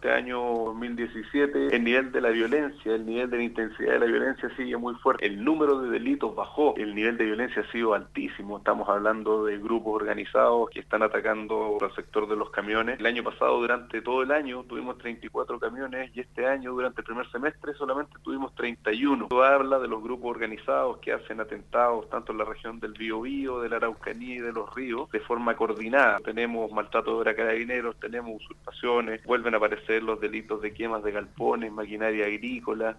Este año 2017 el nivel de la violencia, el nivel de la intensidad de la violencia sigue muy fuerte. El número de delitos bajó, el nivel de violencia ha sido altísimo. Estamos hablando de grupos organizados que están atacando al sector de los camiones. El año pasado, durante todo el año, tuvimos 34 camiones y este año, durante el primer semestre, solamente tuvimos 31. Esto habla de los grupos organizados que hacen atentados tanto en la región del Biobío, de la Araucanía y de los ríos de forma coordinada. Tenemos maltrato de carabineros, tenemos usurpaciones, vuelven a aparecer los delitos de quemas de galpones, maquinaria agrícola,